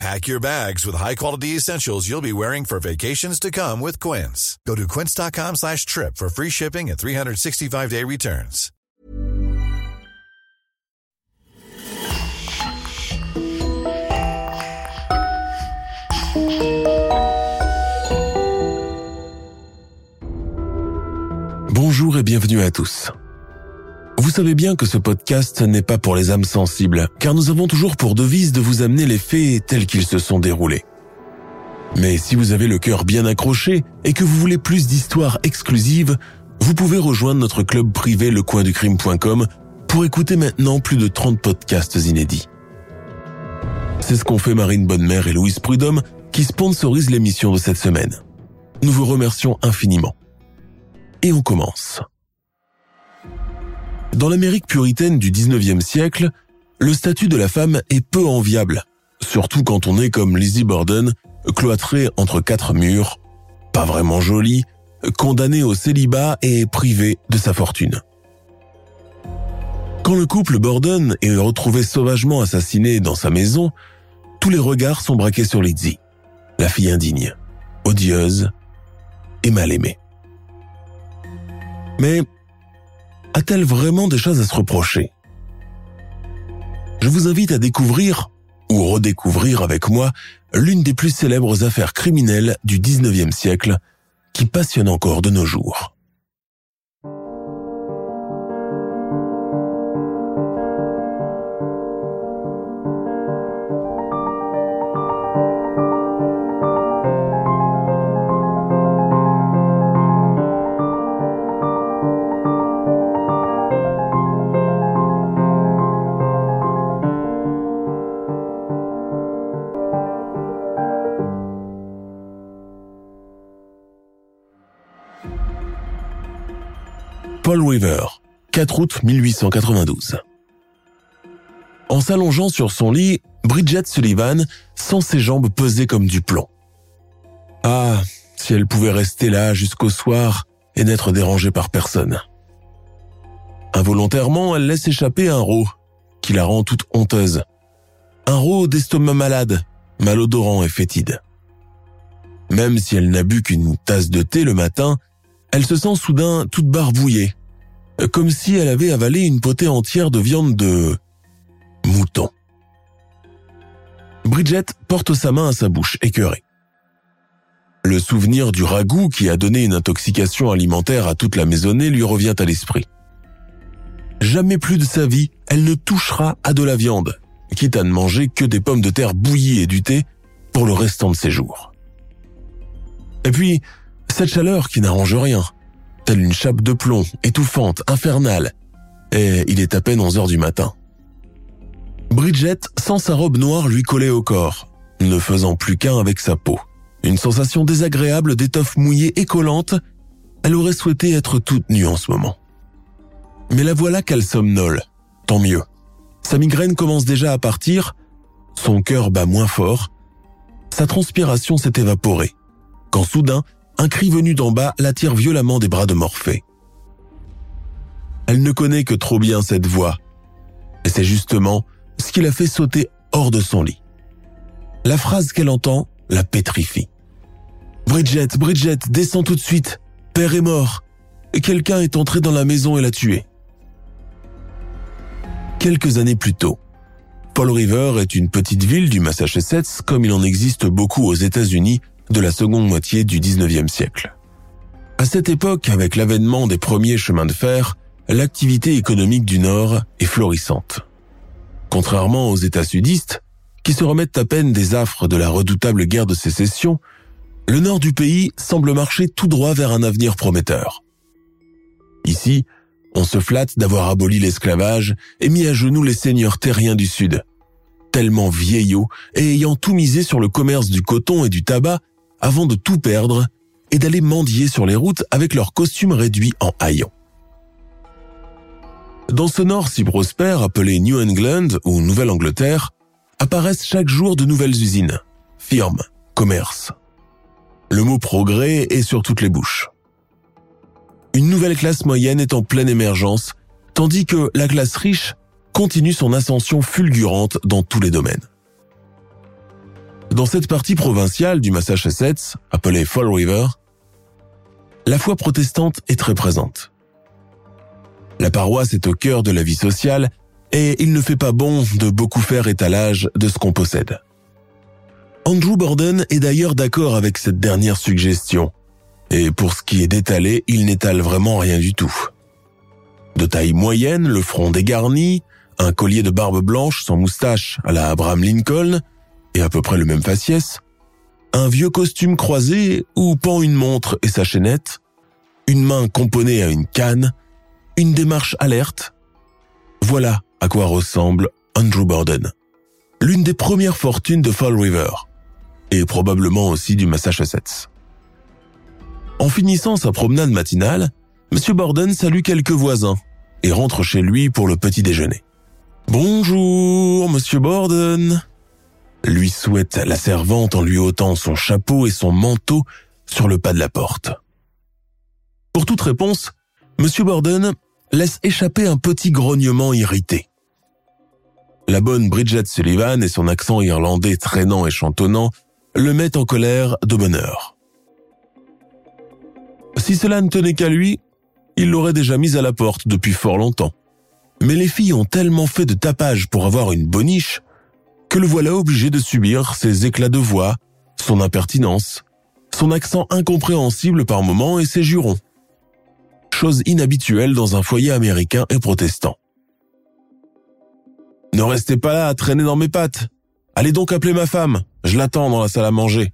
Pack your bags with high-quality essentials you'll be wearing for vacations to come with Quince. Go to quince.com slash trip for free shipping and 365-day returns. Bonjour et bienvenue à tous. Vous savez bien que ce podcast n'est pas pour les âmes sensibles, car nous avons toujours pour devise de vous amener les faits tels qu'ils se sont déroulés. Mais si vous avez le cœur bien accroché et que vous voulez plus d'histoires exclusives, vous pouvez rejoindre notre club privé lecoinducrime.com pour écouter maintenant plus de 30 podcasts inédits. C'est ce qu'ont fait Marine Bonnemère et Louise Prudhomme qui sponsorisent l'émission de cette semaine. Nous vous remercions infiniment. Et on commence. Dans l'Amérique puritaine du 19e siècle, le statut de la femme est peu enviable, surtout quand on est comme Lizzie Borden, cloîtrée entre quatre murs, pas vraiment jolie, condamnée au célibat et privée de sa fortune. Quand le couple Borden est retrouvé sauvagement assassiné dans sa maison, tous les regards sont braqués sur Lizzie, la fille indigne, odieuse et mal aimée. Mais a-t-elle vraiment des choses à se reprocher? Je vous invite à découvrir, ou redécouvrir avec moi, l'une des plus célèbres affaires criminelles du 19e siècle qui passionne encore de nos jours. 4 août 1892. En s'allongeant sur son lit, Bridget Sullivan sent ses jambes peser comme du plomb. Ah, si elle pouvait rester là jusqu'au soir et n'être dérangée par personne. Involontairement, elle laisse échapper un rot qui la rend toute honteuse. Un rot d'estomac malade, malodorant et fétide. Même si elle n'a bu qu'une tasse de thé le matin, elle se sent soudain toute barbouillée, comme si elle avait avalé une potée entière de viande de mouton. Bridget porte sa main à sa bouche, écœurée. Le souvenir du ragoût qui a donné une intoxication alimentaire à toute la maisonnée lui revient à l'esprit. Jamais plus de sa vie, elle ne touchera à de la viande, quitte à ne manger que des pommes de terre bouillies et du thé pour le restant de ses jours. Et puis, cette chaleur qui n'arrange rien, telle une chape de plomb, étouffante, infernale, et il est à peine 11 heures du matin. Bridget sent sa robe noire lui coller au corps, ne faisant plus qu'un avec sa peau. Une sensation désagréable d'étoffe mouillée et collante, elle aurait souhaité être toute nue en ce moment. Mais la voilà qu'elle somnole, tant mieux. Sa migraine commence déjà à partir, son cœur bat moins fort, sa transpiration s'est évaporée, quand soudain, un cri venu d'en bas l'attire violemment des bras de Morphée. Elle ne connaît que trop bien cette voix, et c'est justement ce qui la fait sauter hors de son lit. La phrase qu'elle entend la pétrifie. Bridget, Bridget, descends tout de suite. Père est mort. Quelqu'un est entré dans la maison et l'a tué. Quelques années plus tôt, Paul River est une petite ville du Massachusetts comme il en existe beaucoup aux États-Unis de la seconde moitié du 19e siècle. À cette époque, avec l'avènement des premiers chemins de fer, l'activité économique du Nord est florissante. Contrairement aux États sudistes, qui se remettent à peine des affres de la redoutable guerre de sécession, le nord du pays semble marcher tout droit vers un avenir prometteur. Ici, on se flatte d'avoir aboli l'esclavage et mis à genoux les seigneurs terriens du Sud, tellement vieillots et ayant tout misé sur le commerce du coton et du tabac avant de tout perdre et d'aller mendier sur les routes avec leurs costumes réduits en haillons. Dans ce nord si prospère appelé New England ou Nouvelle-Angleterre, apparaissent chaque jour de nouvelles usines, firmes, commerces. Le mot progrès est sur toutes les bouches. Une nouvelle classe moyenne est en pleine émergence, tandis que la classe riche continue son ascension fulgurante dans tous les domaines. Dans cette partie provinciale du Massachusetts, appelée Fall River, la foi protestante est très présente. La paroisse est au cœur de la vie sociale et il ne fait pas bon de beaucoup faire étalage de ce qu'on possède. Andrew Borden est d'ailleurs d'accord avec cette dernière suggestion, et pour ce qui est d'étaler, il n'étale vraiment rien du tout. De taille moyenne, le front dégarni, un collier de barbe blanche sans moustache à la Abraham Lincoln, et à peu près le même faciès, un vieux costume croisé où pend une montre et sa chaînette, une main componnée à une canne, une démarche alerte. Voilà à quoi ressemble Andrew Borden, l'une des premières fortunes de Fall River, et probablement aussi du Massachusetts. En finissant sa promenade matinale, M. Borden salue quelques voisins et rentre chez lui pour le petit déjeuner. Bonjour, Monsieur Borden, lui souhaite la servante en lui ôtant son chapeau et son manteau sur le pas de la porte. Pour toute réponse, M. Borden laisse échapper un petit grognement irrité. La bonne Bridget Sullivan et son accent irlandais traînant et chantonnant le mettent en colère de bonne heure. Si cela ne tenait qu'à lui, il l'aurait déjà mise à la porte depuis fort longtemps. Mais les filles ont tellement fait de tapage pour avoir une boniche que le voilà obligé de subir ses éclats de voix, son impertinence, son accent incompréhensible par moments et ses jurons chose inhabituelle dans un foyer américain et protestant. Ne restez pas là à traîner dans mes pattes. Allez donc appeler ma femme, je l'attends dans la salle à manger.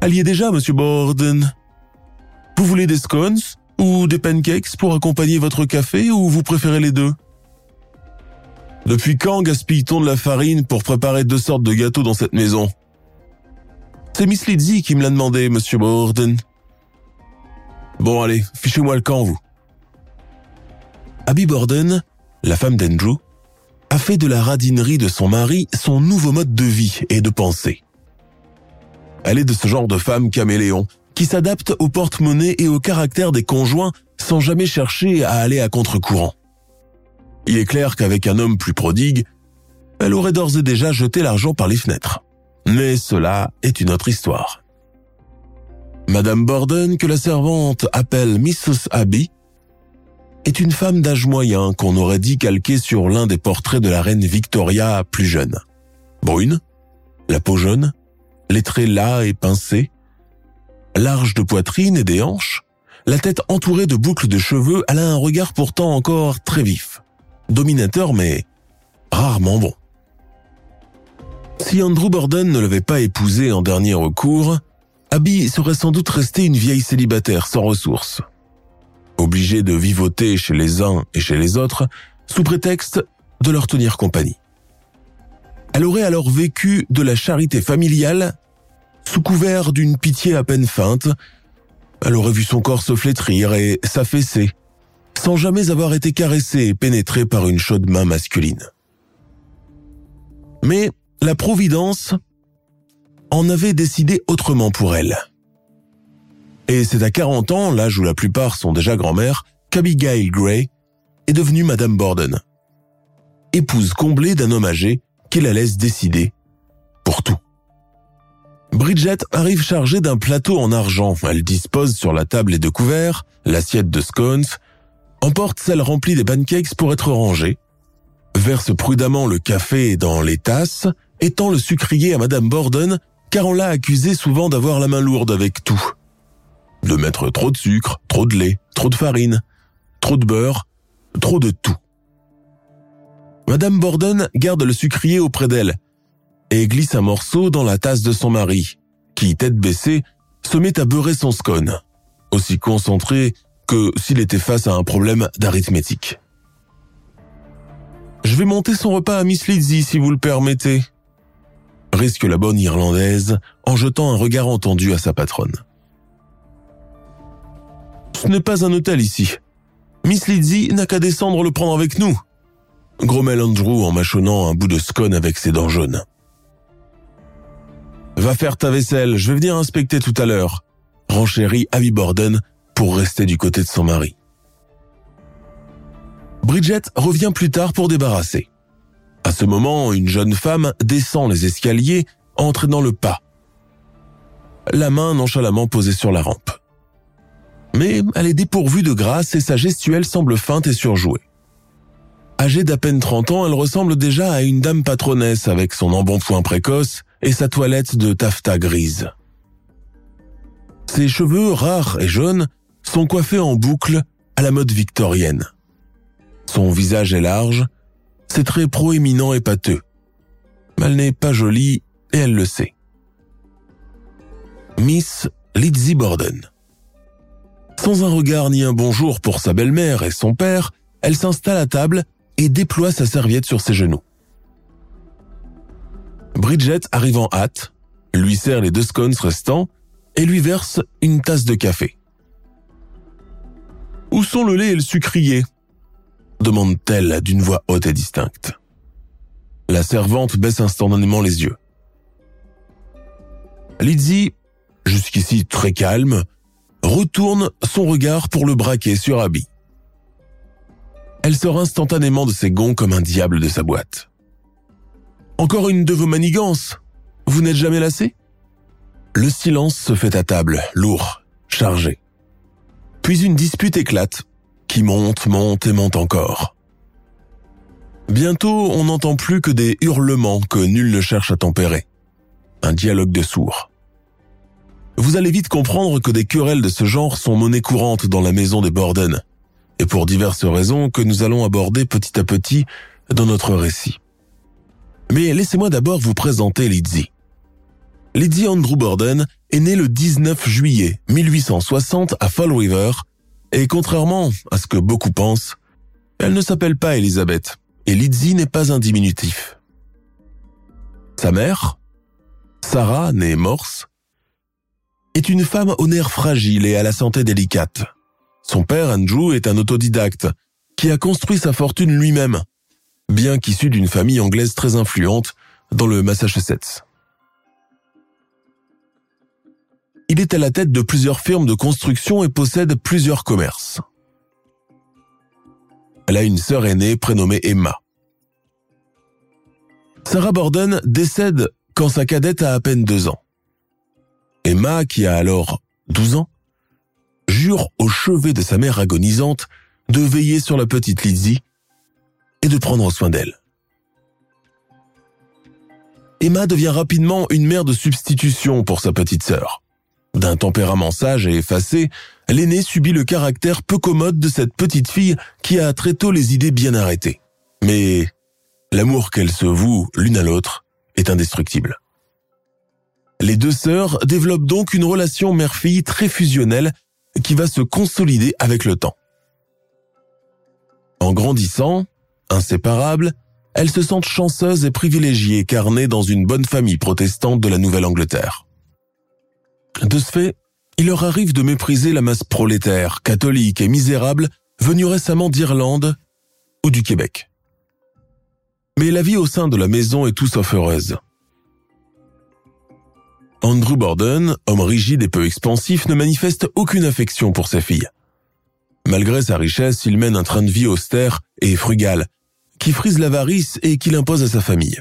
Alliez déjà, monsieur Borden. Vous voulez des scones ou des pancakes pour accompagner votre café ou vous préférez les deux? Depuis quand gaspille-t-on de la farine pour préparer deux sortes de gâteaux dans cette maison? C'est Miss Lizzie qui me l'a demandé, monsieur Borden. Bon allez, fichez-moi le camp, vous. Abby Borden, la femme d'Andrew, a fait de la radinerie de son mari son nouveau mode de vie et de pensée. Elle est de ce genre de femme caméléon qui s'adapte au porte-monnaie et au caractère des conjoints sans jamais chercher à aller à contre-courant. Il est clair qu'avec un homme plus prodigue, elle aurait d'ores et déjà jeté l'argent par les fenêtres. Mais cela est une autre histoire. Madame Borden, que la servante appelle Mrs. Abby, est une femme d'âge moyen qu'on aurait dit calquée sur l'un des portraits de la reine Victoria plus jeune. Brune, la peau jaune, les traits las et pincés, large de poitrine et des hanches, la tête entourée de boucles de cheveux, elle a un regard pourtant encore très vif, dominateur mais rarement bon. Si Andrew Borden ne l'avait pas épousée en dernier recours, Abby serait sans doute restée une vieille célibataire sans ressources. Obligée de vivoter chez les uns et chez les autres, sous prétexte de leur tenir compagnie. Elle aurait alors vécu de la charité familiale, sous couvert d'une pitié à peine feinte. Elle aurait vu son corps se flétrir et s'affaisser, sans jamais avoir été caressée et pénétrée par une chaude main masculine. Mais la Providence en avait décidé autrement pour elle. Et c'est à 40 ans, l'âge où la plupart sont déjà grand-mères, qu'Abigail Gray est devenue Madame Borden. Épouse comblée d'un homme âgé qui la laisse décider pour tout. Bridget arrive chargée d'un plateau en argent. Elle dispose sur la table et de couverts, l'assiette de scones, emporte celle remplie des pancakes pour être rangée, verse prudemment le café dans les tasses, étend le sucrier à Madame Borden car on l'a accusé souvent d'avoir la main lourde avec tout. De mettre trop de sucre, trop de lait, trop de farine, trop de beurre, trop de tout. Madame Borden garde le sucrier auprès d'elle et glisse un morceau dans la tasse de son mari, qui, tête baissée, se met à beurrer son scone, aussi concentré s'il était face à un problème d'arithmétique. Je vais monter son repas à Miss Lizzie si vous le permettez, risque la bonne Irlandaise en jetant un regard entendu à sa patronne. Ce n'est pas un hôtel ici. Miss Lizzie n'a qu'à descendre le prendre avec nous. Grommel Andrew en mâchonnant un bout de scone avec ses dents jaunes. Va faire ta vaisselle, je vais venir inspecter tout à l'heure, renchérit Abby Borden pour rester du côté de son mari. Bridget revient plus tard pour débarrasser. À ce moment, une jeune femme descend les escaliers, entraînant le pas. La main nonchalamment posée sur la rampe. Mais elle est dépourvue de grâce et sa gestuelle semble feinte et surjouée. Âgée d'à peine 30 ans, elle ressemble déjà à une dame patronesse avec son embonpoint précoce et sa toilette de taffetas grise. Ses cheveux rares et jaunes sont coiffés en boucle à la mode victorienne. Son visage est large, ses traits proéminents et pâteux. Elle n'est pas jolie et elle le sait. Miss Lizzie Borden. Sans un regard ni un bonjour pour sa belle-mère et son père, elle s'installe à table et déploie sa serviette sur ses genoux. Bridget arrive en hâte, lui sert les deux scones restants et lui verse une tasse de café. Où sont le lait et le sucrier demande-t-elle d'une voix haute et distincte. La servante baisse instantanément les yeux. Lizzie, jusqu'ici très calme, retourne son regard pour le braquer sur Abby. Elle sort instantanément de ses gonds comme un diable de sa boîte. Encore une de vos manigances Vous n'êtes jamais lassé? Le silence se fait à table, lourd, chargé. Puis une dispute éclate, qui monte, monte et monte encore. Bientôt, on n'entend plus que des hurlements que nul ne cherche à tempérer. Un dialogue de sourds. Vous allez vite comprendre que des querelles de ce genre sont monnaie courante dans la maison des Borden, et pour diverses raisons que nous allons aborder petit à petit dans notre récit. Mais laissez-moi d'abord vous présenter Lizzie. Lizzie Andrew Borden est née le 19 juillet 1860 à Fall River, et contrairement à ce que beaucoup pensent, elle ne s'appelle pas Elisabeth, et Lizzie n'est pas un diminutif. Sa mère, Sarah, née Morse, est une femme au nerf fragile et à la santé délicate. Son père, Andrew, est un autodidacte qui a construit sa fortune lui-même, bien qu'issu d'une famille anglaise très influente dans le Massachusetts. Il est à la tête de plusieurs firmes de construction et possède plusieurs commerces. Elle a une sœur aînée prénommée Emma. Sarah Borden décède quand sa cadette a à peine deux ans. Emma, qui a alors 12 ans, jure au chevet de sa mère agonisante de veiller sur la petite Lizzie et de prendre soin d'elle. Emma devient rapidement une mère de substitution pour sa petite sœur. D'un tempérament sage et effacé, l'aînée subit le caractère peu commode de cette petite fille qui a très tôt les idées bien arrêtées. Mais l'amour qu'elles se vouent l'une à l'autre est indestructible. Les deux sœurs développent donc une relation mère-fille très fusionnelle qui va se consolider avec le temps. En grandissant, inséparables, elles se sentent chanceuses et privilégiées car nées dans une bonne famille protestante de la Nouvelle-Angleterre. De ce fait, il leur arrive de mépriser la masse prolétaire, catholique et misérable venue récemment d'Irlande ou du Québec. Mais la vie au sein de la maison est tout sauf heureuse. Andrew Borden, homme rigide et peu expansif, ne manifeste aucune affection pour sa fille. Malgré sa richesse, il mène un train de vie austère et frugal, qui frise l'avarice et qu'il impose à sa famille.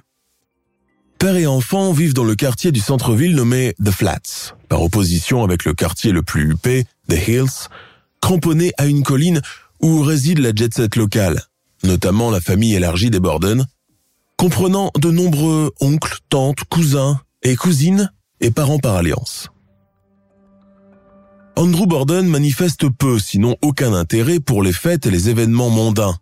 Père et enfant vivent dans le quartier du centre-ville nommé The Flats, par opposition avec le quartier le plus huppé, The Hills, cramponné à une colline où réside la jet set locale, notamment la famille élargie des Borden, comprenant de nombreux oncles, tantes, cousins et cousines et parents par alliance. Andrew Borden manifeste peu, sinon aucun intérêt pour les fêtes et les événements mondains.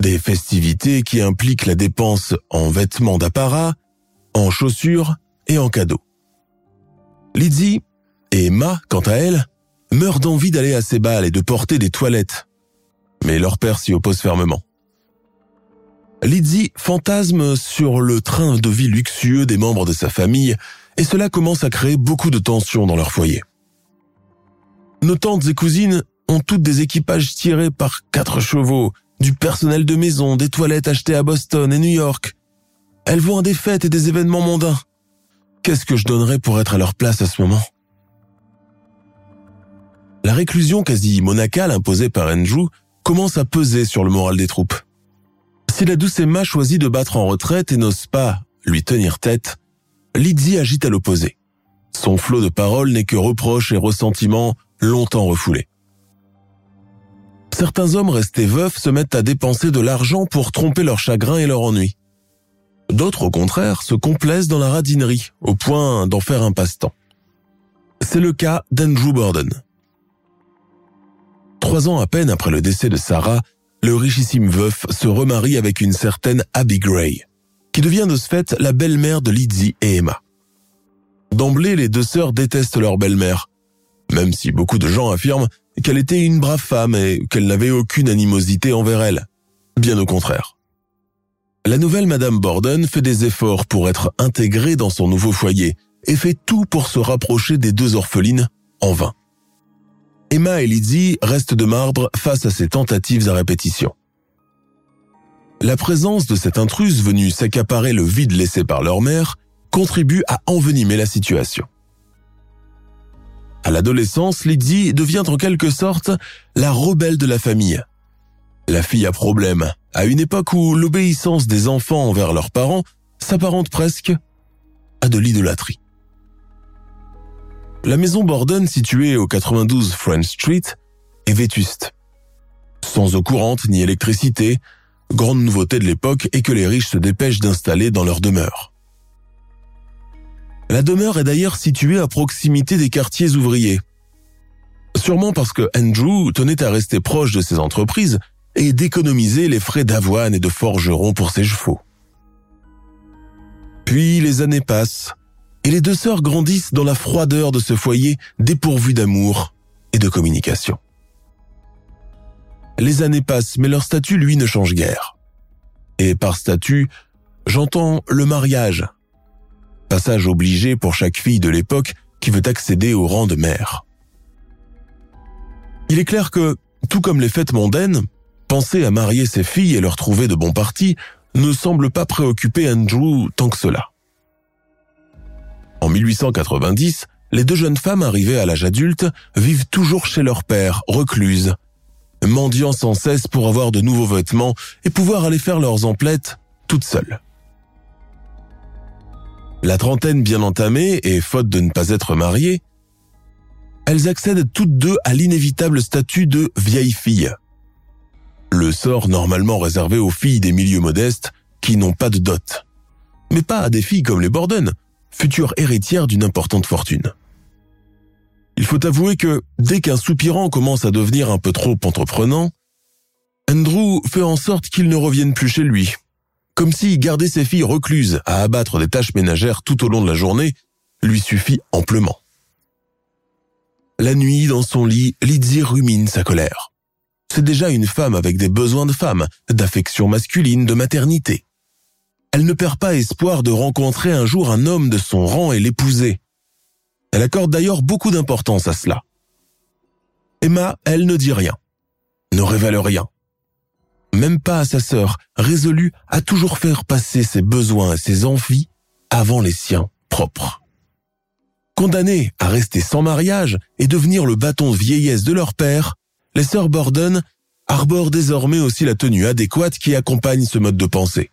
Des festivités qui impliquent la dépense en vêtements d'apparat, en chaussures et en cadeaux. Lizzie et Emma, quant à elle, meurent d'envie d'aller à ces balles et de porter des toilettes. Mais leur père s'y oppose fermement. Lizzie fantasme sur le train de vie luxueux des membres de sa famille et cela commence à créer beaucoup de tensions dans leur foyer. Nos tantes et cousines ont toutes des équipages tirés par quatre chevaux, du personnel de maison, des toilettes achetées à Boston et New York. Elles vont à des fêtes et des événements mondains. Qu'est-ce que je donnerais pour être à leur place à ce moment? La réclusion quasi monacale imposée par Andrew commence à peser sur le moral des troupes. Si la douce Emma choisit de battre en retraite et n'ose pas lui tenir tête, Lizzie agite à l'opposé. Son flot de paroles n'est que reproches et ressentiments longtemps refoulés. Certains hommes restés veufs se mettent à dépenser de l'argent pour tromper leur chagrin et leur ennui. D'autres, au contraire, se complaisent dans la radinerie, au point d'en faire un passe-temps. C'est le cas d'Andrew Borden. Trois ans à peine après le décès de Sarah, le richissime veuf se remarie avec une certaine Abby Gray, qui devient de ce fait la belle-mère de Lizzie et Emma. D'emblée, les deux sœurs détestent leur belle-mère, même si beaucoup de gens affirment qu'elle était une brave femme et qu'elle n'avait aucune animosité envers elle. Bien au contraire. La nouvelle Madame Borden fait des efforts pour être intégrée dans son nouveau foyer et fait tout pour se rapprocher des deux orphelines en vain. Emma et Lizzie restent de marbre face à ces tentatives à répétition. La présence de cette intruse venue s'accaparer le vide laissé par leur mère contribue à envenimer la situation. À l'adolescence, Lizzie devient en quelque sorte la rebelle de la famille. La fille a problème, à une époque où l'obéissance des enfants envers leurs parents s'apparente presque à de l'idolâtrie. La maison Borden, située au 92 French Street, est vétuste. Sans eau courante ni électricité, grande nouveauté de l'époque est que les riches se dépêchent d'installer dans leur demeure. La demeure est d'ailleurs située à proximité des quartiers ouvriers. Sûrement parce que Andrew tenait à rester proche de ses entreprises et d'économiser les frais d'avoine et de forgeron pour ses chevaux. Puis les années passent et les deux sœurs grandissent dans la froideur de ce foyer dépourvu d'amour et de communication. Les années passent, mais leur statut, lui, ne change guère. Et par statut, j'entends le mariage passage obligé pour chaque fille de l'époque qui veut accéder au rang de mère. Il est clair que, tout comme les fêtes mondaines, penser à marier ses filles et leur trouver de bons partis ne semble pas préoccuper Andrew tant que cela. En 1890, les deux jeunes femmes arrivées à l'âge adulte vivent toujours chez leur père, recluses, mendiant sans cesse pour avoir de nouveaux vêtements et pouvoir aller faire leurs emplettes toutes seules. La trentaine bien entamée et faute de ne pas être mariées, elles accèdent toutes deux à l'inévitable statut de vieille fille. Le sort normalement réservé aux filles des milieux modestes qui n'ont pas de dot. Mais pas à des filles comme les Borden, futures héritières d'une importante fortune. Il faut avouer que dès qu'un soupirant commence à devenir un peu trop entreprenant, Andrew fait en sorte qu'il ne revienne plus chez lui comme si garder ses filles recluses à abattre des tâches ménagères tout au long de la journée lui suffit amplement. La nuit, dans son lit, Lizzie rumine sa colère. C'est déjà une femme avec des besoins de femme, d'affection masculine, de maternité. Elle ne perd pas espoir de rencontrer un jour un homme de son rang et l'épouser. Elle accorde d'ailleurs beaucoup d'importance à cela. Emma, elle ne dit rien, ne révèle rien, même pas à sa sœur, résolue à toujours faire passer ses besoins et ses envies avant les siens propres. Condamnées à rester sans mariage et devenir le bâton de vieillesse de leur père, les sœurs Borden arborent désormais aussi la tenue adéquate qui accompagne ce mode de pensée.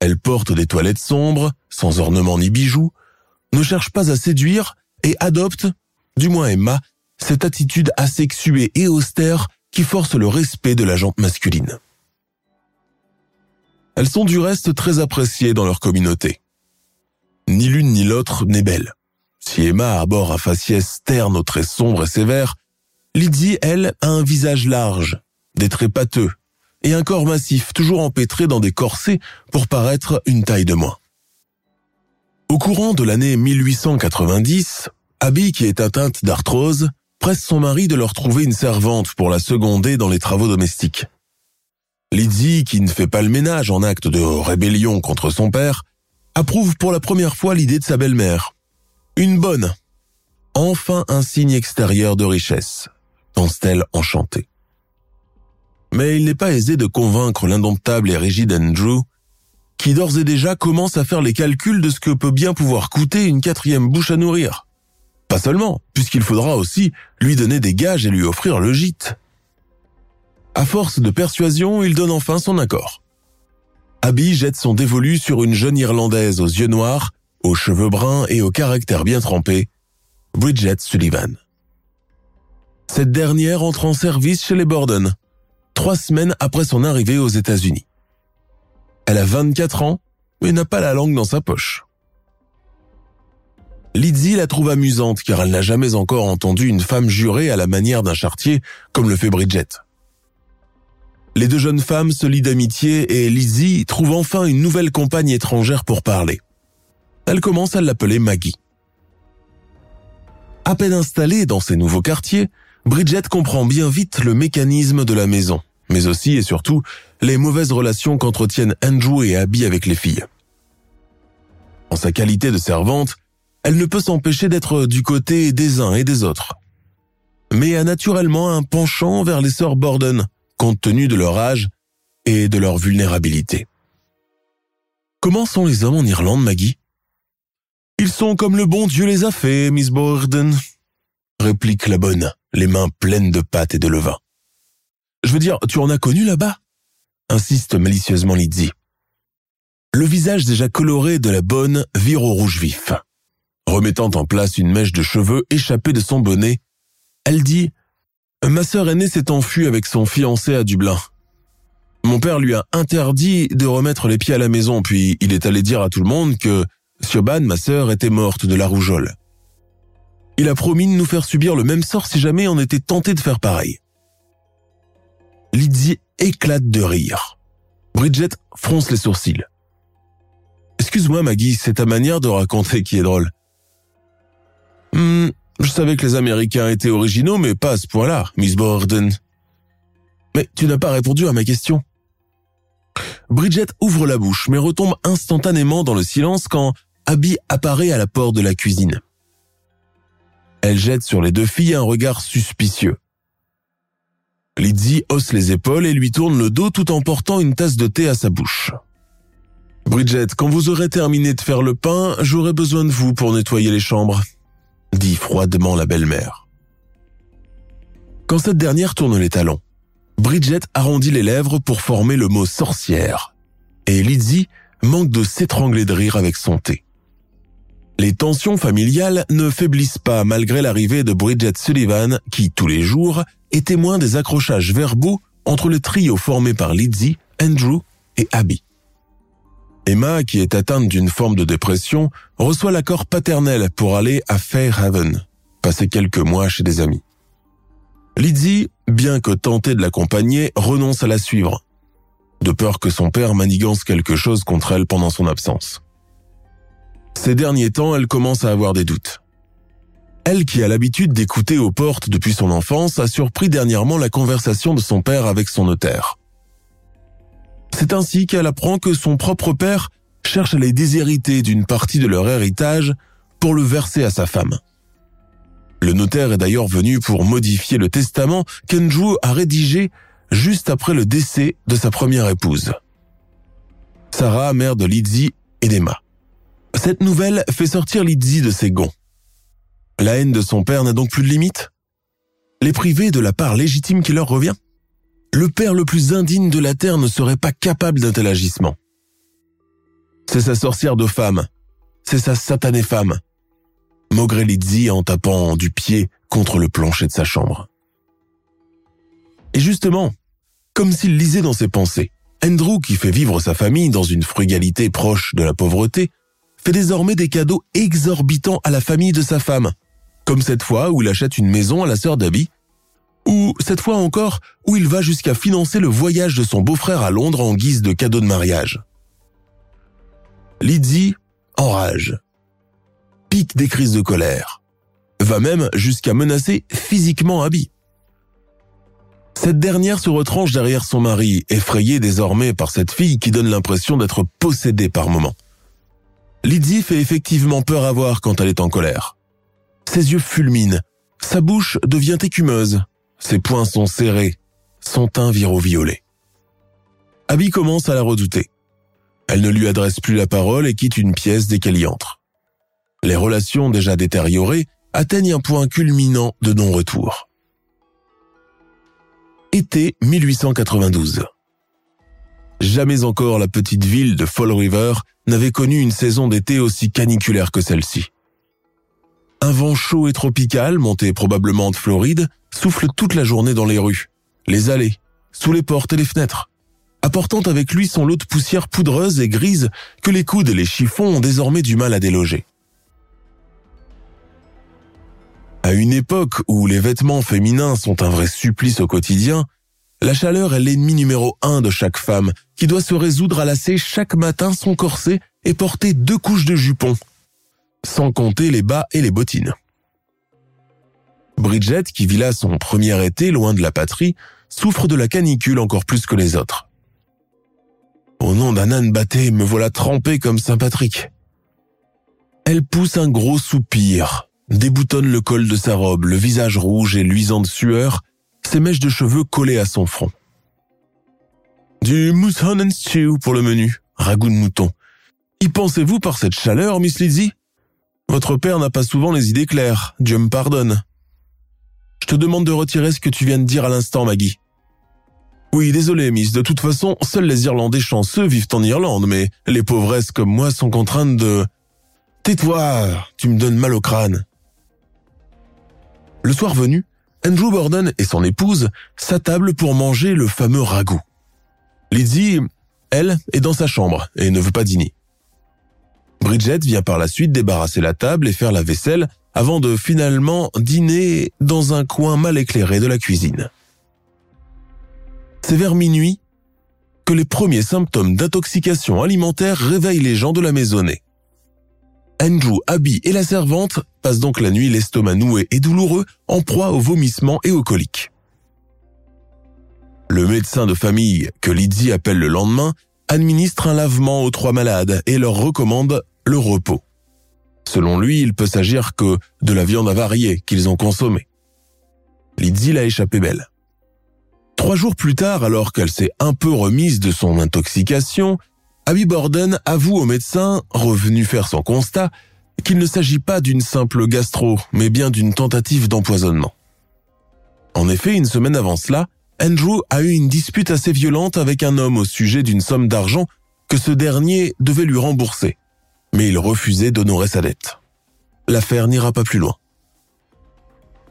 Elles portent des toilettes sombres, sans ornements ni bijoux, ne cherchent pas à séduire et adoptent, du moins Emma, cette attitude asexuée et austère qui force le respect de la jante masculine. Elles sont du reste très appréciées dans leur communauté. Ni l'une ni l'autre n'est belle. Si Emma arbore un faciès terne aux traits sombres et sévères, Lydie, elle, a un visage large, des traits pâteux, et un corps massif toujours empêtré dans des corsets pour paraître une taille de moins. Au courant de l'année 1890, Abby, qui est atteinte d'arthrose, presse son mari de leur trouver une servante pour la seconder dans les travaux domestiques. Lizzie, qui ne fait pas le ménage en acte de rébellion contre son père, approuve pour la première fois l'idée de sa belle-mère. Une bonne. Enfin un signe extérieur de richesse. pense-t-elle enchantée. Mais il n'est pas aisé de convaincre l'indomptable et rigide Andrew, qui d'ores et déjà commence à faire les calculs de ce que peut bien pouvoir coûter une quatrième bouche à nourrir. Pas seulement, puisqu'il faudra aussi lui donner des gages et lui offrir le gîte. À force de persuasion, il donne enfin son accord. Abby jette son dévolu sur une jeune Irlandaise aux yeux noirs, aux cheveux bruns et au caractère bien trempé, Bridget Sullivan. Cette dernière entre en service chez les Borden, trois semaines après son arrivée aux États-Unis. Elle a 24 ans, mais n'a pas la langue dans sa poche. Lizzie la trouve amusante car elle n'a jamais encore entendu une femme jurer à la manière d'un chartier comme le fait Bridget. Les deux jeunes femmes se lient d'amitié et Lizzie trouve enfin une nouvelle compagne étrangère pour parler. Elle commence à l'appeler Maggie. À peine installée dans ces nouveaux quartiers, Bridget comprend bien vite le mécanisme de la maison, mais aussi et surtout les mauvaises relations qu'entretiennent Andrew et Abby avec les filles. En sa qualité de servante, elle ne peut s'empêcher d'être du côté des uns et des autres. Mais a naturellement un penchant vers les sœurs Borden, compte tenu de leur âge et de leur vulnérabilité. Comment sont les hommes en Irlande, Maggie? Ils sont comme le bon Dieu les a faits, Miss Borden, réplique la bonne, les mains pleines de pâtes et de levain. Je veux dire, tu en as connu là-bas? insiste malicieusement Lizzie. Le visage déjà coloré de la bonne vire au rouge vif. Remettant en place une mèche de cheveux échappée de son bonnet, elle dit ⁇ Ma sœur aînée s'est enfuie avec son fiancé à Dublin. Mon père lui a interdit de remettre les pieds à la maison, puis il est allé dire à tout le monde que Siobhan, ma sœur, était morte de la rougeole. Il a promis de nous faire subir le même sort si jamais on était tenté de faire pareil. Lydie éclate de rire. Bridget fronce les sourcils. Excuse-moi Maggie, c'est ta manière de raconter qui est drôle. Hmm, je savais que les Américains étaient originaux, mais pas à ce point-là, Miss Borden. Mais tu n'as pas répondu à ma question. Bridget ouvre la bouche, mais retombe instantanément dans le silence quand Abby apparaît à la porte de la cuisine. Elle jette sur les deux filles un regard suspicieux. Lydie hausse les épaules et lui tourne le dos tout en portant une tasse de thé à sa bouche. Bridget, quand vous aurez terminé de faire le pain, j'aurai besoin de vous pour nettoyer les chambres, dit froidement la belle-mère. Quand cette dernière tourne les talons, Bridget arrondit les lèvres pour former le mot sorcière, et Lydie manque de s'étrangler de rire avec son thé. Les tensions familiales ne faiblissent pas malgré l'arrivée de Bridget Sullivan qui, tous les jours, est témoin des accrochages verbaux entre le trio formé par Lizzie, Andrew et Abby. Emma, qui est atteinte d'une forme de dépression, reçoit l'accord paternel pour aller à Fairhaven, passer quelques mois chez des amis. Lizzie, bien que tentée de l'accompagner, renonce à la suivre, de peur que son père manigance quelque chose contre elle pendant son absence. Ces derniers temps, elle commence à avoir des doutes. Elle qui a l'habitude d'écouter aux portes depuis son enfance a surpris dernièrement la conversation de son père avec son notaire. C'est ainsi qu'elle apprend que son propre père cherche à les déshériter d'une partie de leur héritage pour le verser à sa femme. Le notaire est d'ailleurs venu pour modifier le testament qu'Andrew a rédigé juste après le décès de sa première épouse. Sarah, mère de Lizzie et d'Emma. Cette nouvelle fait sortir Lizzie de ses gonds. La haine de son père n'a donc plus de limite? Les priver de la part légitime qui leur revient? Le père le plus indigne de la terre ne serait pas capable d'un tel agissement. C'est sa sorcière de femme. C'est sa satanée femme. Maugret Lizzie en tapant du pied contre le plancher de sa chambre. Et justement, comme s'il lisait dans ses pensées, Andrew, qui fait vivre sa famille dans une frugalité proche de la pauvreté, fait désormais des cadeaux exorbitants à la famille de sa femme, comme cette fois où il achète une maison à la sœur d'Abby, ou cette fois encore où il va jusqu'à financer le voyage de son beau-frère à Londres en guise de cadeau de mariage. Lydie enrage, pique des crises de colère, va même jusqu'à menacer physiquement Abby. Cette dernière se retranche derrière son mari, effrayée désormais par cette fille qui donne l'impression d'être possédée par moments. Lydie fait effectivement peur à voir quand elle est en colère. Ses yeux fulminent, sa bouche devient écumeuse, ses poings sont serrés, son teint vire au violet. Abby commence à la redouter. Elle ne lui adresse plus la parole et quitte une pièce dès qu'elle y entre. Les relations déjà détériorées atteignent un point culminant de non-retour. Été 1892. Jamais encore la petite ville de Fall River n'avait connu une saison d'été aussi caniculaire que celle-ci. Un vent chaud et tropical, monté probablement de Floride, souffle toute la journée dans les rues, les allées, sous les portes et les fenêtres, apportant avec lui son lot de poussière poudreuse et grise que les coudes et les chiffons ont désormais du mal à déloger. À une époque où les vêtements féminins sont un vrai supplice au quotidien, la chaleur est l'ennemi numéro un de chaque femme qui doit se résoudre à lasser chaque matin son corset et porter deux couches de jupons, sans compter les bas et les bottines. Bridget, qui vit là son premier été loin de la patrie, souffre de la canicule encore plus que les autres. Au nom d'un âne batté, me voilà trempé comme Saint-Patrick. Elle pousse un gros soupir, déboutonne le col de sa robe, le visage rouge et luisant de sueur, ses mèches de cheveux collées à son front. Du mousson and stew pour le menu, ragoût de mouton. Y pensez-vous par cette chaleur, Miss Lizzie? Votre père n'a pas souvent les idées claires, Dieu me pardonne. Je te demande de retirer ce que tu viens de dire à l'instant, Maggie. Oui, désolé, Miss. De toute façon, seuls les Irlandais chanceux vivent en Irlande, mais les pauvresses comme moi sont contraintes de... Tais-toi, tu me donnes mal au crâne. Le soir venu, Andrew Borden et son épouse s'attablent pour manger le fameux ragoût. Lizzie, elle, est dans sa chambre et ne veut pas dîner. Bridget vient par la suite débarrasser la table et faire la vaisselle avant de finalement dîner dans un coin mal éclairé de la cuisine. C'est vers minuit que les premiers symptômes d'intoxication alimentaire réveillent les gens de la maisonnée. Andrew, Abby et la servante passent donc la nuit l'estomac noué et douloureux en proie aux vomissements et aux coliques. Le médecin de famille, que Lizzie appelle le lendemain, administre un lavement aux trois malades et leur recommande le repos. Selon lui, il peut s'agir que de la viande avariée qu'ils ont consommée. Lizzie l'a échappé belle. Trois jours plus tard, alors qu'elle s'est un peu remise de son intoxication, Abby Borden avoue au médecin, revenu faire son constat, qu'il ne s'agit pas d'une simple gastro, mais bien d'une tentative d'empoisonnement. En effet, une semaine avant cela, Andrew a eu une dispute assez violente avec un homme au sujet d'une somme d'argent que ce dernier devait lui rembourser mais il refusait d'honorer sa dette. L'affaire n'ira pas plus loin.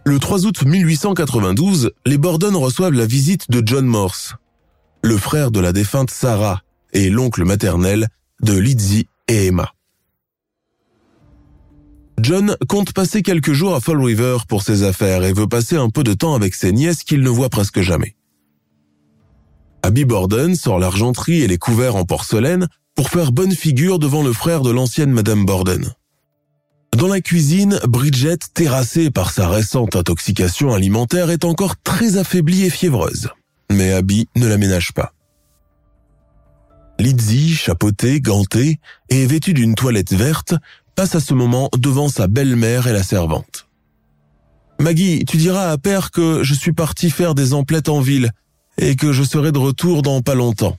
Le 3 août 1892, les Borden reçoivent la visite de John Morse, le frère de la défunte Sarah et l'oncle maternel de Lizzie et Emma. John compte passer quelques jours à Fall River pour ses affaires et veut passer un peu de temps avec ses nièces qu'il ne voit presque jamais. Abby Borden sort l'argenterie et les couverts en porcelaine pour faire bonne figure devant le frère de l'ancienne Madame Borden. Dans la cuisine, Bridget, terrassée par sa récente intoxication alimentaire, est encore très affaiblie et fiévreuse. Mais Abby ne la ménage pas. Lizzie, chapeautée, gantée et vêtue d'une toilette verte, passe à ce moment devant sa belle-mère et la servante. Maggie, tu diras à Père que je suis parti faire des emplettes en ville et que je serai de retour dans pas longtemps.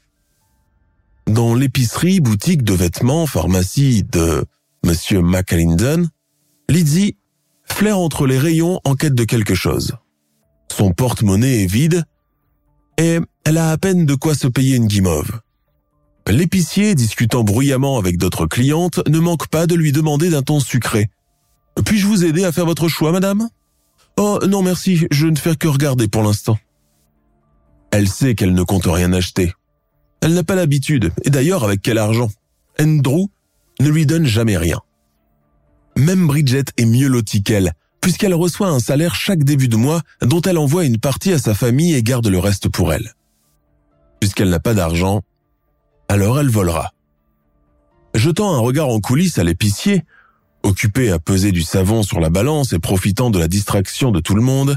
Dans l'épicerie, boutique de vêtements, pharmacie de Monsieur McAlinden, Lizzie flaire entre les rayons en quête de quelque chose. Son porte-monnaie est vide et elle a à peine de quoi se payer une guimauve. L'épicier, discutant bruyamment avec d'autres clientes, ne manque pas de lui demander d'un ton sucré. Puis-je vous aider à faire votre choix, madame? Oh non merci, je ne fais que regarder pour l'instant. Elle sait qu'elle ne compte rien acheter. Elle n'a pas l'habitude, et d'ailleurs avec quel argent? Andrew ne lui donne jamais rien. Même Bridget est mieux lotie qu'elle, puisqu'elle reçoit un salaire chaque début de mois dont elle envoie une partie à sa famille et garde le reste pour elle. Puisqu'elle n'a pas d'argent, alors elle volera. Jetant un regard en coulisses à l'épicier, occupé à peser du savon sur la balance et profitant de la distraction de tout le monde,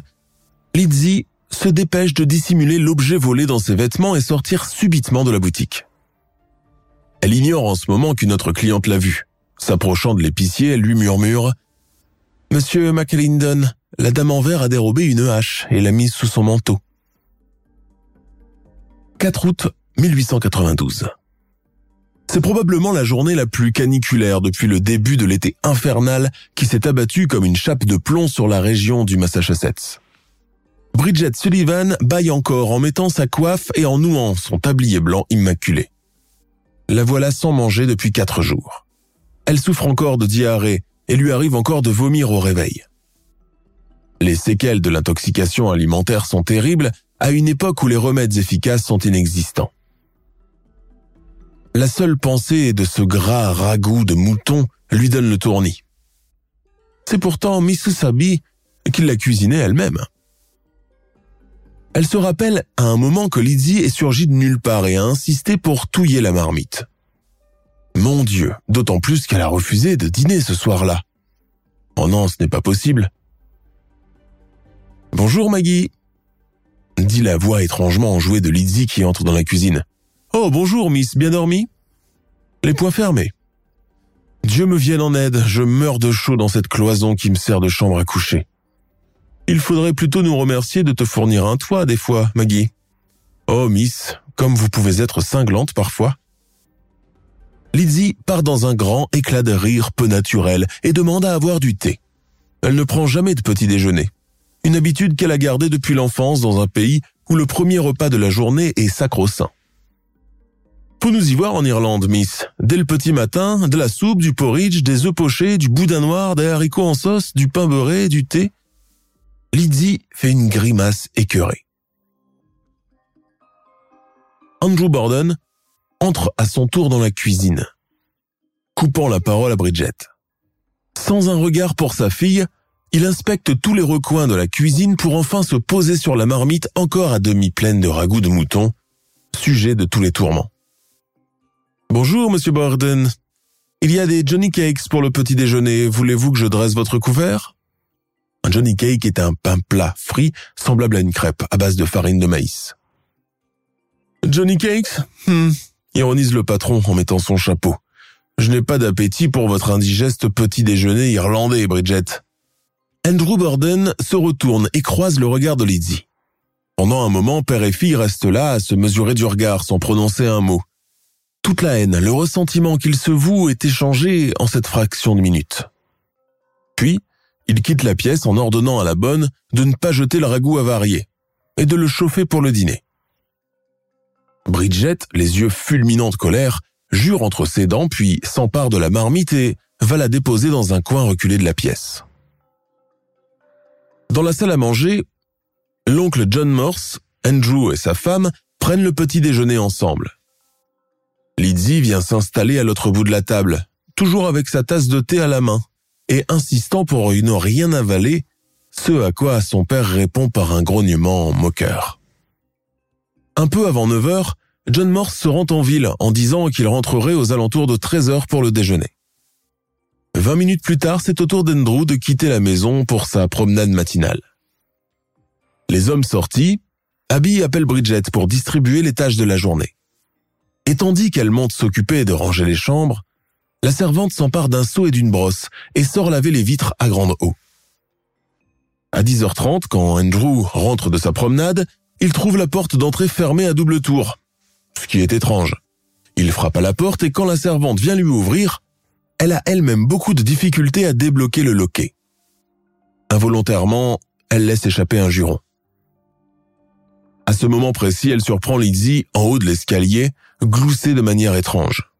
Lizzie se dépêche de dissimuler l'objet volé dans ses vêtements et sortir subitement de la boutique. Elle ignore en ce moment qu'une autre cliente l'a vue. S'approchant de l'épicier, elle lui murmure ⁇ Monsieur McAlinden, la dame en verre a dérobé une hache et l'a mise sous son manteau. 4 août 1892. C'est probablement la journée la plus caniculaire depuis le début de l'été infernal qui s'est abattu comme une chape de plomb sur la région du Massachusetts. Bridget Sullivan baille encore en mettant sa coiffe et en nouant son tablier blanc immaculé. La voilà sans manger depuis quatre jours. Elle souffre encore de diarrhée et lui arrive encore de vomir au réveil. Les séquelles de l'intoxication alimentaire sont terribles à une époque où les remèdes efficaces sont inexistants. La seule pensée de ce gras ragoût de mouton lui donne le tournis. C'est pourtant Miss Sabi qui l'a cuisiné elle-même. Elle se rappelle à un moment que Lydie est surgie de nulle part et a insisté pour touiller la marmite. Mon Dieu, d'autant plus qu'elle a refusé de dîner ce soir-là. Oh non, ce n'est pas possible. Bonjour Maggie, dit la voix étrangement enjouée de Lydie qui entre dans la cuisine. Oh bonjour Miss, bien dormi? Les poings fermés. Dieu me vienne en aide, je meurs de chaud dans cette cloison qui me sert de chambre à coucher. Il faudrait plutôt nous remercier de te fournir un toit des fois, Maggie. Oh, Miss, comme vous pouvez être cinglante parfois. Lizzie part dans un grand éclat de rire peu naturel et demande à avoir du thé. Elle ne prend jamais de petit déjeuner. Une habitude qu'elle a gardée depuis l'enfance dans un pays où le premier repas de la journée est sacro-saint. Pour nous y voir en Irlande, Miss. Dès le petit matin, de la soupe, du porridge, des œufs pochés, du boudin noir, des haricots en sauce, du pain beurré, du thé. Lydie fait une grimace écœurée. Andrew Borden entre à son tour dans la cuisine, coupant la parole à Bridget. Sans un regard pour sa fille, il inspecte tous les recoins de la cuisine pour enfin se poser sur la marmite encore à demi pleine de ragoût de mouton, sujet de tous les tourments. Bonjour, monsieur Borden. Il y a des Johnny Cakes pour le petit déjeuner. Voulez-vous que je dresse votre couvert? Un Johnny Cake est un pain plat, frit, semblable à une crêpe, à base de farine de maïs. Johnny Cakes hmm, ironise le patron en mettant son chapeau. Je n'ai pas d'appétit pour votre indigeste petit déjeuner irlandais, Bridget. Andrew Borden se retourne et croise le regard de Lydie. Pendant un moment, père et fille restent là à se mesurer du regard sans prononcer un mot. Toute la haine, le ressentiment qu'ils se vouent est échangé en cette fraction de minute. Puis, il quitte la pièce en ordonnant à la bonne de ne pas jeter le ragoût avarié et de le chauffer pour le dîner. Bridget, les yeux fulminants de colère, jure entre ses dents puis s'empare de la marmite et va la déposer dans un coin reculé de la pièce. Dans la salle à manger, l'oncle John Morse, Andrew et sa femme prennent le petit déjeuner ensemble. Lydie vient s'installer à l'autre bout de la table, toujours avec sa tasse de thé à la main et insistant pour ne rien avaler, ce à quoi son père répond par un grognement moqueur. Un peu avant 9 heures, John Morse se rend en ville en disant qu'il rentrerait aux alentours de 13 heures pour le déjeuner. Vingt minutes plus tard, c'est au tour d'Andrew de quitter la maison pour sa promenade matinale. Les hommes sortis, Abby appelle Bridget pour distribuer les tâches de la journée. Et tandis qu'elle monte s'occuper de ranger les chambres, la servante s'empare d'un seau et d'une brosse et sort laver les vitres à grande eau. À 10h30, quand Andrew rentre de sa promenade, il trouve la porte d'entrée fermée à double tour, ce qui est étrange. Il frappe à la porte et quand la servante vient lui ouvrir, elle a elle-même beaucoup de difficultés à débloquer le loquet. Involontairement, elle laisse échapper un juron. À ce moment précis, elle surprend Lizzie en haut de l'escalier, gloussée de manière étrange.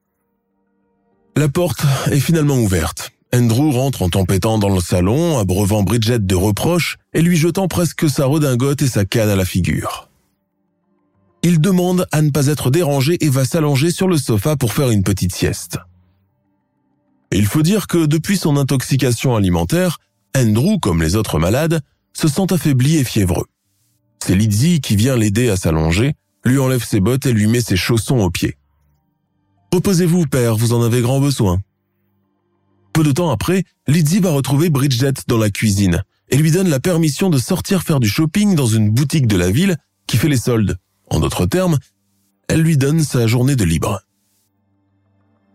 La porte est finalement ouverte. Andrew rentre en tempétant dans le salon, abreuvant Bridget de reproches et lui jetant presque sa redingote et sa canne à la figure. Il demande à ne pas être dérangé et va s'allonger sur le sofa pour faire une petite sieste. Il faut dire que depuis son intoxication alimentaire, Andrew, comme les autres malades, se sent affaibli et fiévreux. C'est Lizzie qui vient l'aider à s'allonger, lui enlève ses bottes et lui met ses chaussons aux pieds. Reposez-vous, père, vous en avez grand besoin. Peu de temps après, Lydie va retrouver Bridget dans la cuisine et lui donne la permission de sortir faire du shopping dans une boutique de la ville qui fait les soldes. En d'autres termes, elle lui donne sa journée de libre.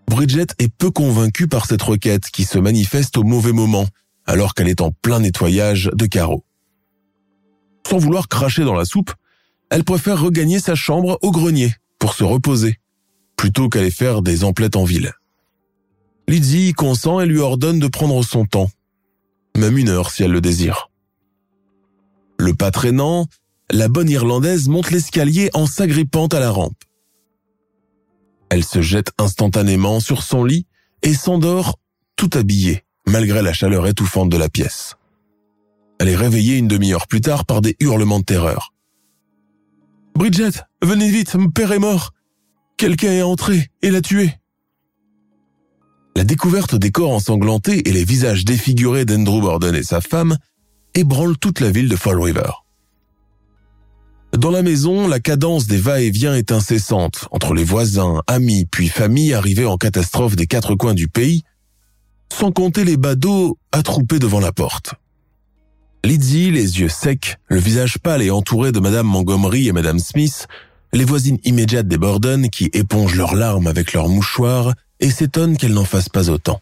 Bridget est peu convaincue par cette requête qui se manifeste au mauvais moment, alors qu'elle est en plein nettoyage de carreaux. Sans vouloir cracher dans la soupe, elle préfère regagner sa chambre au grenier pour se reposer, plutôt qu'aller faire des emplettes en ville. Lydie consent et lui ordonne de prendre son temps, même une heure si elle le désire. Le pas traînant, la bonne Irlandaise monte l'escalier en s'agrippant à la rampe. Elle se jette instantanément sur son lit et s'endort tout habillée, malgré la chaleur étouffante de la pièce. Elle est réveillée une demi-heure plus tard par des hurlements de terreur. Bridget, venez vite, mon père est mort. Quelqu'un est entré et l'a tué. La découverte des corps ensanglantés et les visages défigurés d'Andrew Borden et sa femme ébranlent toute la ville de Fall River. Dans la maison, la cadence des va-et-vient est incessante entre les voisins, amis, puis familles arrivées en catastrophe des quatre coins du pays, sans compter les badauds attroupés devant la porte. Lydie, les yeux secs, le visage pâle et entouré de Madame Montgomery et Madame Smith, les voisines immédiates des Borden qui épongent leurs larmes avec leurs mouchoirs et s'étonnent qu'elles n'en fassent pas autant.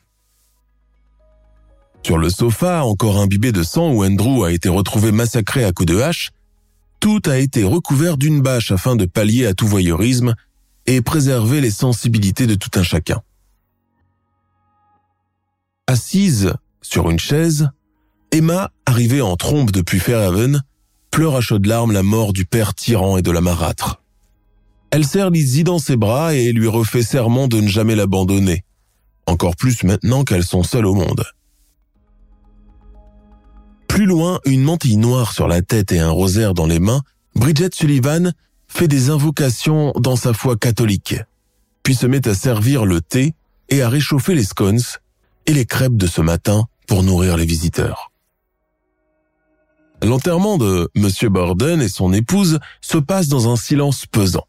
Sur le sofa, encore imbibé de sang où Andrew a été retrouvé massacré à coups de hache, tout a été recouvert d'une bâche afin de pallier à tout voyeurisme et préserver les sensibilités de tout un chacun. Assise sur une chaise, Emma, arrivée en trompe depuis Fairhaven, pleure à chaudes larmes la mort du père tyran et de la marâtre. Elle serre Lizzie dans ses bras et lui refait serment de ne jamais l'abandonner, encore plus maintenant qu'elles sont seules au monde. Plus loin, une mantille noire sur la tête et un rosaire dans les mains, Bridget Sullivan fait des invocations dans sa foi catholique, puis se met à servir le thé et à réchauffer les scones et les crêpes de ce matin pour nourrir les visiteurs. L'enterrement de M. Borden et son épouse se passe dans un silence pesant.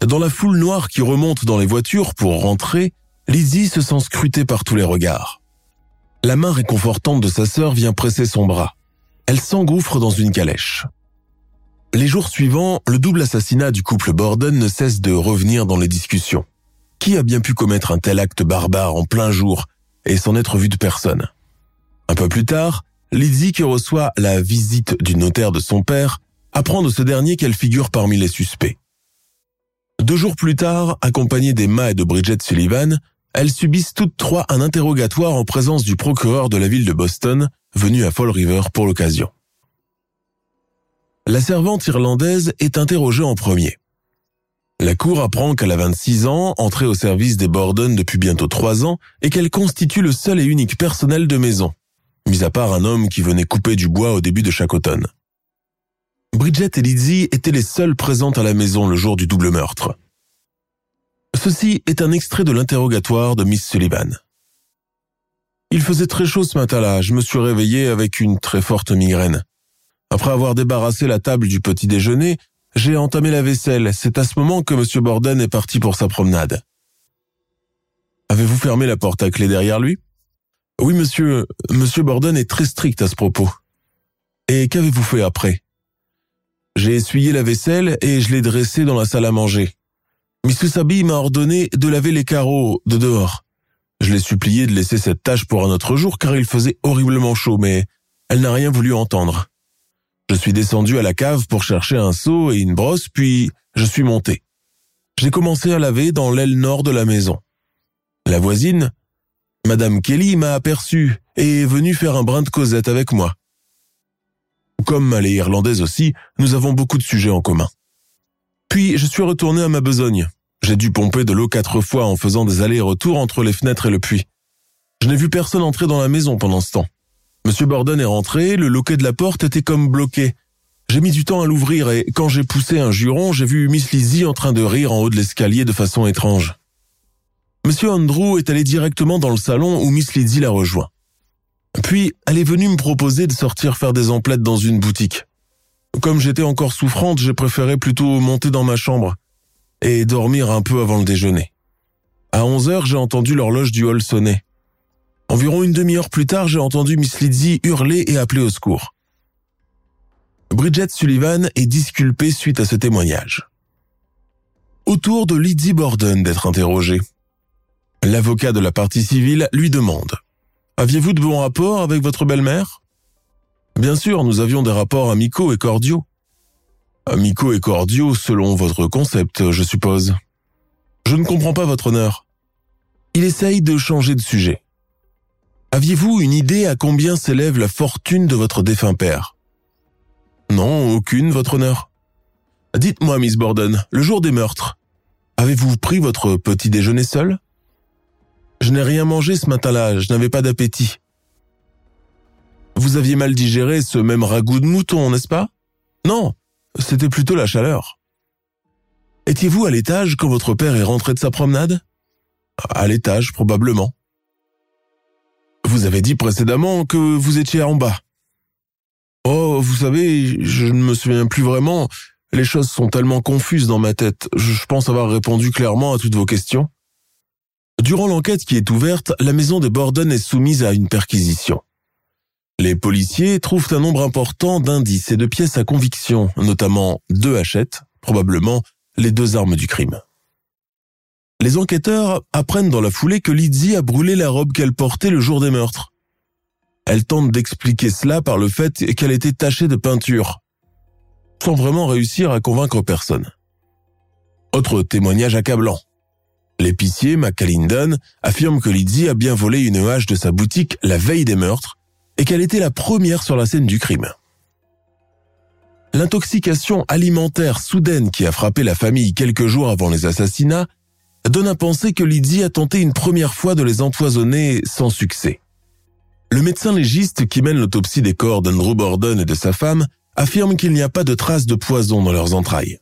Dans la foule noire qui remonte dans les voitures pour rentrer, Lizzie se sent scrutée par tous les regards. La main réconfortante de sa sœur vient presser son bras. Elle s'engouffre dans une calèche. Les jours suivants, le double assassinat du couple Borden ne cesse de revenir dans les discussions. Qui a bien pu commettre un tel acte barbare en plein jour et sans être vu de personne? Un peu plus tard, Lizzie, qui reçoit la visite du notaire de son père, apprend de ce dernier qu'elle figure parmi les suspects. Deux jours plus tard, accompagnée d'Emma et de Bridget Sullivan, elles subissent toutes trois un interrogatoire en présence du procureur de la ville de Boston, venu à Fall River pour l'occasion. La servante irlandaise est interrogée en premier. La cour apprend qu'elle a 26 ans, entrée au service des Borden depuis bientôt trois ans, et qu'elle constitue le seul et unique personnel de maison, mis à part un homme qui venait couper du bois au début de chaque automne. Bridget et Lizzie étaient les seules présentes à la maison le jour du double meurtre. Ceci est un extrait de l'interrogatoire de Miss Sullivan. Il faisait très chaud ce matin-là, je me suis réveillé avec une très forte migraine. Après avoir débarrassé la table du petit déjeuner, j'ai entamé la vaisselle. C'est à ce moment que M. Borden est parti pour sa promenade. Avez-vous fermé la porte à clé derrière lui? Oui, monsieur. Monsieur Borden est très strict à ce propos. Et qu'avez-vous fait après? J'ai essuyé la vaisselle et je l'ai dressée dans la salle à manger. Miss Sabi m'a ordonné de laver les carreaux de dehors. Je l'ai supplié de laisser cette tâche pour un autre jour car il faisait horriblement chaud, mais elle n'a rien voulu entendre. Je suis descendu à la cave pour chercher un seau et une brosse, puis je suis monté. J'ai commencé à laver dans l'aile nord de la maison. La voisine, Madame Kelly, m'a aperçu et est venue faire un brin de causette avec moi. Comme elle est irlandaise aussi, nous avons beaucoup de sujets en commun. Puis je suis retourné à ma besogne. J'ai dû pomper de l'eau quatre fois en faisant des allers-retours entre les fenêtres et le puits. Je n'ai vu personne entrer dans la maison pendant ce temps. Monsieur Borden est rentré, le loquet de la porte était comme bloqué. J'ai mis du temps à l'ouvrir et quand j'ai poussé un juron, j'ai vu Miss Lizzie en train de rire en haut de l'escalier de façon étrange. Monsieur Andrew est allé directement dans le salon où Miss Lizzie l'a rejoint. Puis, elle est venue me proposer de sortir faire des emplettes dans une boutique. Comme j'étais encore souffrante, j'ai préféré plutôt monter dans ma chambre et dormir un peu avant le déjeuner. À 11 heures, j'ai entendu l'horloge du hall sonner. Environ une demi-heure plus tard, j'ai entendu Miss Lizzie hurler et appeler au secours. Bridget Sullivan est disculpée suite à ce témoignage. Autour de Lizzie Borden d'être interrogée. L'avocat de la partie civile lui demande Aviez-vous de bons rapports avec votre belle-mère? Bien sûr, nous avions des rapports amicaux et cordiaux. Amicaux et cordiaux selon votre concept, je suppose. Je ne comprends pas votre honneur. Il essaye de changer de sujet. Aviez-vous une idée à combien s'élève la fortune de votre défunt père? Non, aucune, votre honneur. Dites-moi, Miss Borden, le jour des meurtres, avez-vous pris votre petit déjeuner seul? Je n'ai rien mangé ce matin-là, je n'avais pas d'appétit. Vous aviez mal digéré ce même ragoût de mouton, n'est-ce pas? Non, c'était plutôt la chaleur. Étiez-vous à l'étage quand votre père est rentré de sa promenade? À l'étage, probablement. Vous avez dit précédemment que vous étiez en bas. Oh, vous savez, je ne me souviens plus vraiment. Les choses sont tellement confuses dans ma tête. Je pense avoir répondu clairement à toutes vos questions. Durant l'enquête qui est ouverte, la maison de Borden est soumise à une perquisition. Les policiers trouvent un nombre important d'indices et de pièces à conviction, notamment deux hachettes, probablement les deux armes du crime. Les enquêteurs apprennent dans la foulée que Lizzie a brûlé la robe qu'elle portait le jour des meurtres. Elle tente d'expliquer cela par le fait qu'elle était tachée de peinture, sans vraiment réussir à convaincre personne. Autre témoignage accablant. L'épicier McAlinden affirme que Lizzie a bien volé une hache de sa boutique la veille des meurtres et qu'elle était la première sur la scène du crime. L'intoxication alimentaire soudaine qui a frappé la famille quelques jours avant les assassinats donne à penser que Lydie a tenté une première fois de les empoisonner sans succès. Le médecin légiste qui mène l'autopsie des corps d'Andrew Borden et de sa femme affirme qu'il n'y a pas de traces de poison dans leurs entrailles.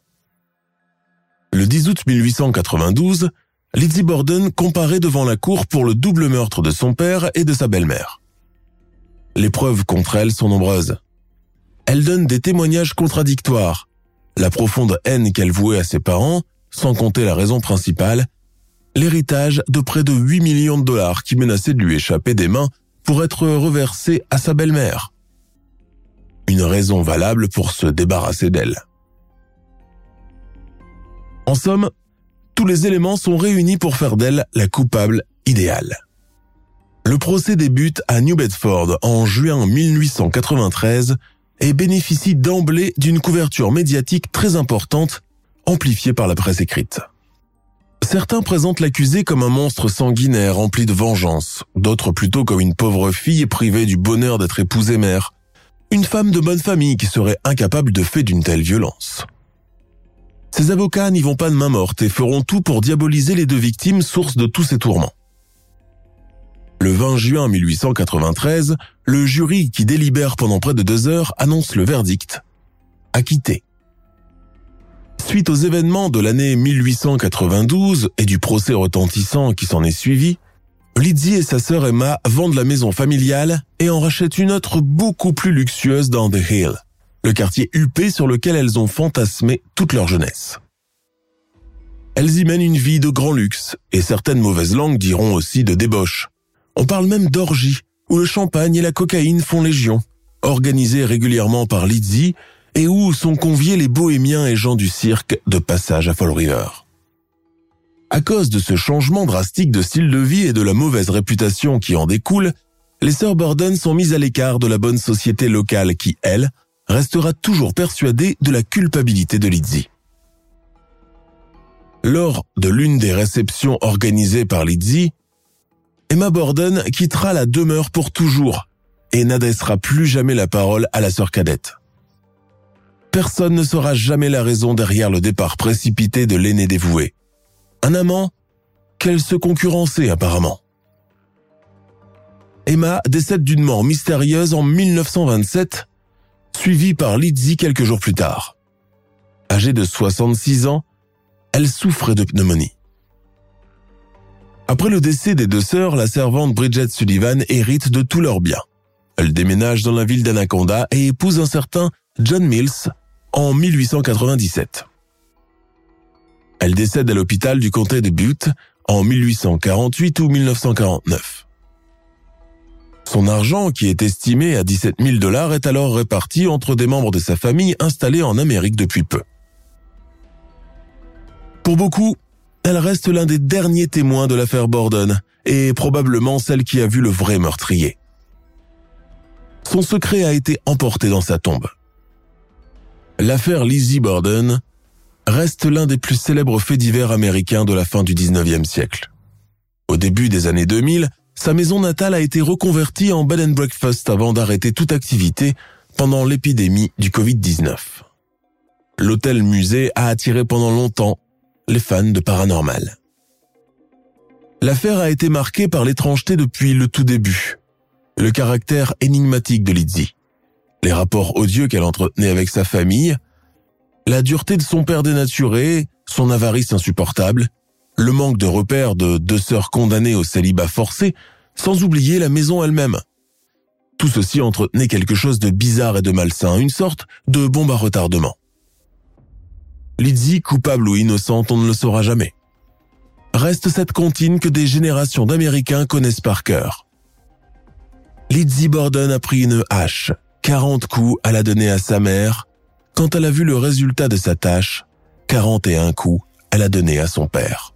Le 10 août 1892, Lizzie Borden comparaît devant la cour pour le double meurtre de son père et de sa belle-mère. Les preuves contre elle sont nombreuses. Elle donne des témoignages contradictoires. La profonde haine qu'elle vouait à ses parents, sans compter la raison principale, l'héritage de près de 8 millions de dollars qui menaçait de lui échapper des mains pour être reversé à sa belle-mère. Une raison valable pour se débarrasser d'elle. En somme, tous les éléments sont réunis pour faire d'elle la coupable idéale. Le procès débute à New Bedford en juin 1893 et bénéficie d'emblée d'une couverture médiatique très importante, amplifiée par la presse écrite. Certains présentent l'accusée comme un monstre sanguinaire rempli de vengeance, d'autres plutôt comme une pauvre fille privée du bonheur d'être épousée mère, une femme de bonne famille qui serait incapable de faire d'une telle violence. Ces avocats n'y vont pas de main morte et feront tout pour diaboliser les deux victimes source de tous ces tourments. Le 20 juin 1893, le jury qui délibère pendant près de deux heures annonce le verdict. Acquitté. Suite aux événements de l'année 1892 et du procès retentissant qui s'en est suivi, Lydie et sa sœur Emma vendent la maison familiale et en rachètent une autre beaucoup plus luxueuse dans The Hill, le quartier huppé sur lequel elles ont fantasmé toute leur jeunesse. Elles y mènent une vie de grand luxe, et certaines mauvaises langues diront aussi de débauche. On parle même d'orgie, où le champagne et la cocaïne font légion, organisée régulièrement par Lizzie et où sont conviés les bohémiens et gens du cirque de passage à Fall River. À cause de ce changement drastique de style de vie et de la mauvaise réputation qui en découle, les sœurs Borden sont mises à l'écart de la bonne société locale qui, elle, restera toujours persuadée de la culpabilité de Lizzie. Lors de l'une des réceptions organisées par Lizzie, Emma Borden quittera la demeure pour toujours et n'adressera plus jamais la parole à la sœur cadette. Personne ne saura jamais la raison derrière le départ précipité de l'aîné dévoué. Un amant qu'elle se concurrençait apparemment. Emma décède d'une mort mystérieuse en 1927, suivie par Lizzie quelques jours plus tard. Âgée de 66 ans, elle souffrait de pneumonie. Après le décès des deux sœurs, la servante Bridget Sullivan hérite de tous leurs biens. Elle déménage dans la ville d'Anaconda et épouse un certain John Mills en 1897. Elle décède à l'hôpital du comté de Butte en 1848 ou 1949. Son argent, qui est estimé à 17 000 dollars, est alors réparti entre des membres de sa famille installés en Amérique depuis peu. Pour beaucoup, elle reste l'un des derniers témoins de l'affaire Borden et probablement celle qui a vu le vrai meurtrier. Son secret a été emporté dans sa tombe. L'affaire Lizzie Borden reste l'un des plus célèbres faits divers américains de la fin du 19e siècle. Au début des années 2000, sa maison natale a été reconvertie en bed and breakfast avant d'arrêter toute activité pendant l'épidémie du Covid-19. L'hôtel musée a attiré pendant longtemps les fans de paranormal. L'affaire a été marquée par l'étrangeté depuis le tout début, le caractère énigmatique de Lizzie, les rapports odieux qu'elle entretenait avec sa famille, la dureté de son père dénaturé, son avarice insupportable, le manque de repères de deux sœurs condamnées au célibat forcé, sans oublier la maison elle-même. Tout ceci entretenait quelque chose de bizarre et de malsain, une sorte de bombe à retardement. Lizzie, coupable ou innocente, on ne le saura jamais. Reste cette comptine que des générations d'Américains connaissent par cœur. Lizzie Borden a pris une hache, 40 coups à la donner à sa mère. Quand elle a vu le résultat de sa tâche, 41 coups elle a donné à son père.